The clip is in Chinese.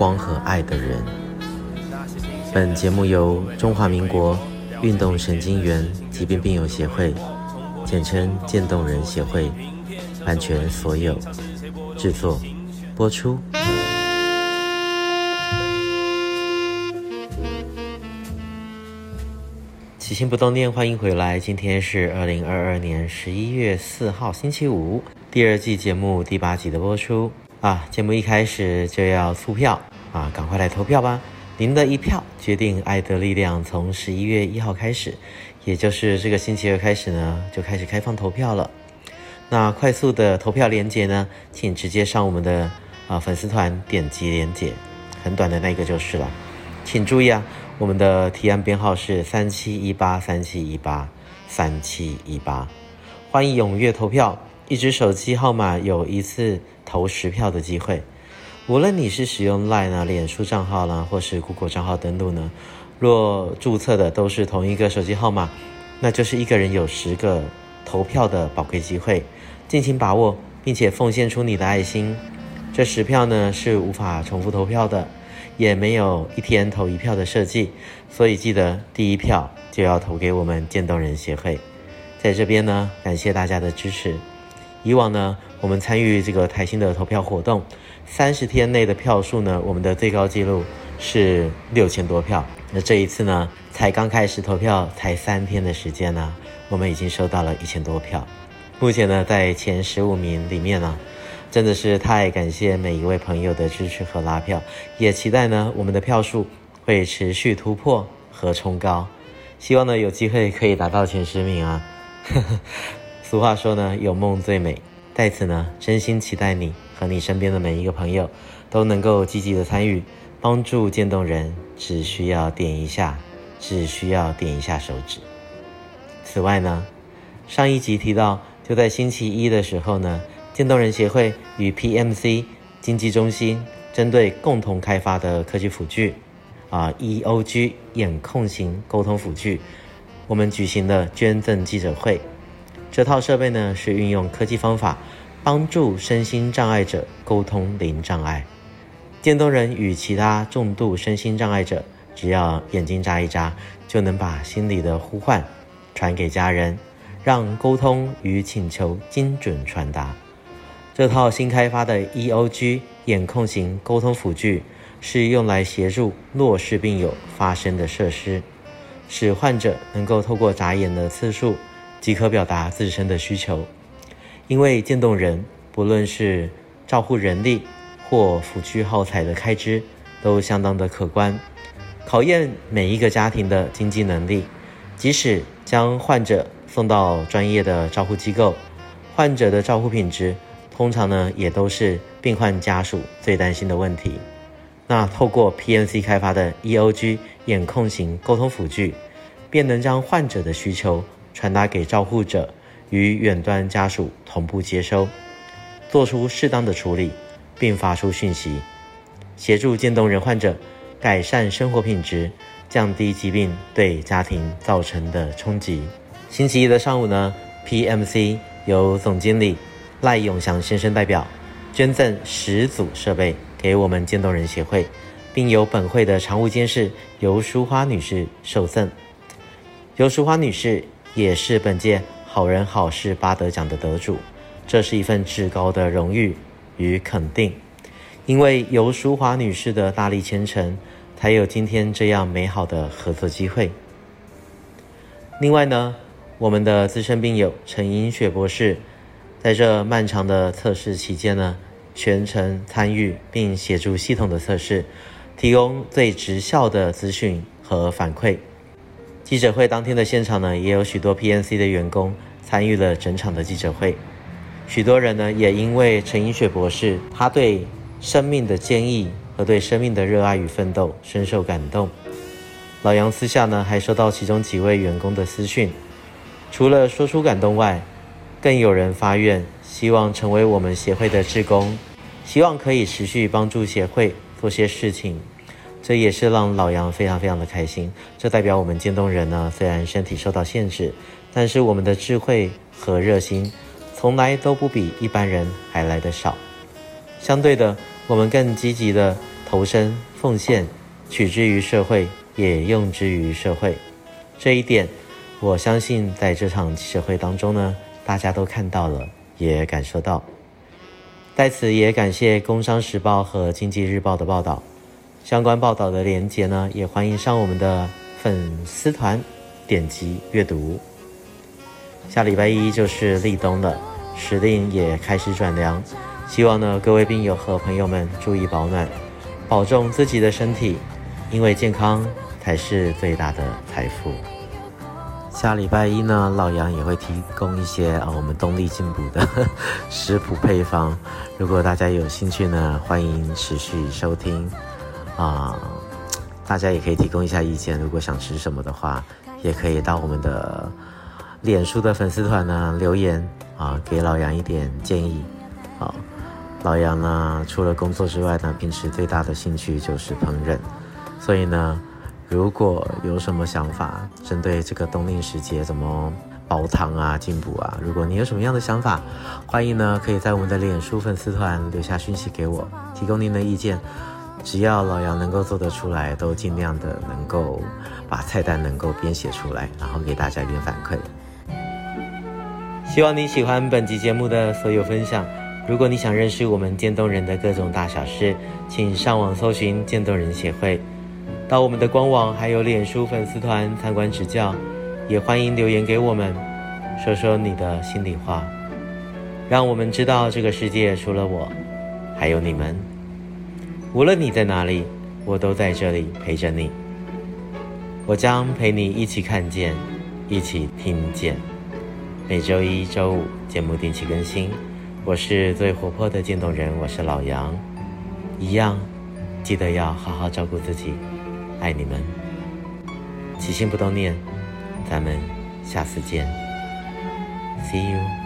光和爱的人。本节目由中华民国运动神经元疾病病友协会，简称渐冻人协会，版权所有，制作播出。起心不动念，欢迎回来。今天是二零二二年十一月四号，星期五，第二季节目第八集的播出啊。节目一开始就要促票啊，赶快来投票吧！您的一票决定爱的力量。从十一月一号开始，也就是这个星期二开始呢，就开始开放投票了。那快速的投票链接呢，请直接上我们的啊粉丝团点击链接，很短的那个就是了。请注意啊，我们的提案编号是三七一八三七一八三七一八，欢迎踊跃投票。一支手机号码有一次投十票的机会。无论你是使用 Line 啊、脸书账号啦，或是 Google 账号登录呢，若注册的都是同一个手机号码，那就是一个人有十个投票的宝贵机会，尽情把握，并且奉献出你的爱心。这十票呢是无法重复投票的，也没有一天投一票的设计，所以记得第一票就要投给我们渐冻人协会。在这边呢，感谢大家的支持。以往呢，我们参与这个台新的投票活动。三十天内的票数呢，我们的最高纪录是六千多票。那这一次呢，才刚开始投票，才三天的时间呢，我们已经收到了一千多票。目前呢，在前十五名里面呢，真的是太感谢每一位朋友的支持和拉票，也期待呢，我们的票数会持续突破和冲高。希望呢，有机会可以达到前十名啊。俗话说呢，有梦最美。在此呢，真心期待你和你身边的每一个朋友都能够积极的参与，帮助渐冻人，只需要点一下，只需要点一下手指。此外呢，上一集提到，就在星期一的时候呢，渐冻人协会与 PMC 经济中心针对共同开发的科技辅具啊，EOG 眼控型沟通辅具，我们举行了捐赠记者会。这套设备呢，是运用科技方法，帮助身心障碍者沟通零障碍。渐冻人与其他重度身心障碍者，只要眼睛眨一眨，就能把心里的呼唤传给家人，让沟通与请求精准传达。这套新开发的 EOG 眼控型沟通辅具，是用来协助弱视病友发声的设施，使患者能够透过眨眼的次数。即可表达自身的需求，因为渐冻人不论是照护人力或辅具耗材的开支，都相当的可观，考验每一个家庭的经济能力。即使将患者送到专业的照护机构，患者的照护品质通常呢也都是病患家属最担心的问题。那透过 PNC 开发的 EOG 眼控型沟通辅具，便能将患者的需求。传达给照护者与远端家属同步接收，做出适当的处理，并发出讯息，协助渐冻人患者改善生活品质，降低疾病对家庭造成的冲击。星期一的上午呢，PMC 由总经理赖永祥先生代表捐赠十组设备给我们渐冻人协会，并由本会的常务监事游淑花女士受赠。游淑花女士。也是本届好人好事八德奖的得主，这是一份至高的荣誉与肯定。因为由淑华女士的大力牵成，才有今天这样美好的合作机会。另外呢，我们的资深病友陈英雪博士，在这漫长的测试期间呢，全程参与并协助系统的测试，提供最直效的资讯和反馈。记者会当天的现场呢，也有许多 PNC 的员工参与了整场的记者会。许多人呢，也因为陈英雪博士他对生命的坚毅和对生命的热爱与奋斗，深受感动。老杨私下呢，还收到其中几位员工的私讯，除了说出感动外，更有人发愿，希望成为我们协会的志工，希望可以持续帮助协会做些事情。这也是让老杨非常非常的开心。这代表我们渐冻人呢，虽然身体受到限制，但是我们的智慧和热心，从来都不比一般人还来得少。相对的，我们更积极的投身奉献，取之于社会，也用之于社会。这一点，我相信在这场记者会当中呢，大家都看到了，也感受到。在此也感谢《工商时报》和《经济日报》的报道，相关报道的连接呢，也欢迎上我们的粉丝团点击阅读。下礼拜一就是立冬了。时令也开始转凉，希望呢各位病友和朋友们注意保暖，保重自己的身体，因为健康才是最大的财富。下礼拜一呢，老杨也会提供一些啊我们动力进补的 食谱配方，如果大家有兴趣呢，欢迎持续收听啊，大家也可以提供一下意见，如果想吃什么的话，也可以到我们的脸书的粉丝团呢留言。啊，给老杨一点建议。好，老杨呢，除了工作之外呢，平时最大的兴趣就是烹饪。所以呢，如果有什么想法，针对这个冬令时节怎么煲汤啊、进补啊，如果你有什么样的想法，欢迎呢，可以在我们的脸书粉丝团留下讯息给我，提供您的意见。只要老杨能够做得出来，都尽量的能够把菜单能够编写出来，然后给大家一点反馈。希望你喜欢本集节目的所有分享。如果你想认识我们渐冻人的各种大小事，请上网搜寻渐冻人协会，到我们的官网还有脸书粉丝团参观指教。也欢迎留言给我们，说说你的心里话，让我们知道这个世界除了我，还有你们。无论你在哪里，我都在这里陪着你。我将陪你一起看见，一起听见。每周一、周五节目定期更新，我是最活泼的渐冻人，我是老杨，一样，记得要好好照顾自己，爱你们，起心不冻念，咱们下次见，See you。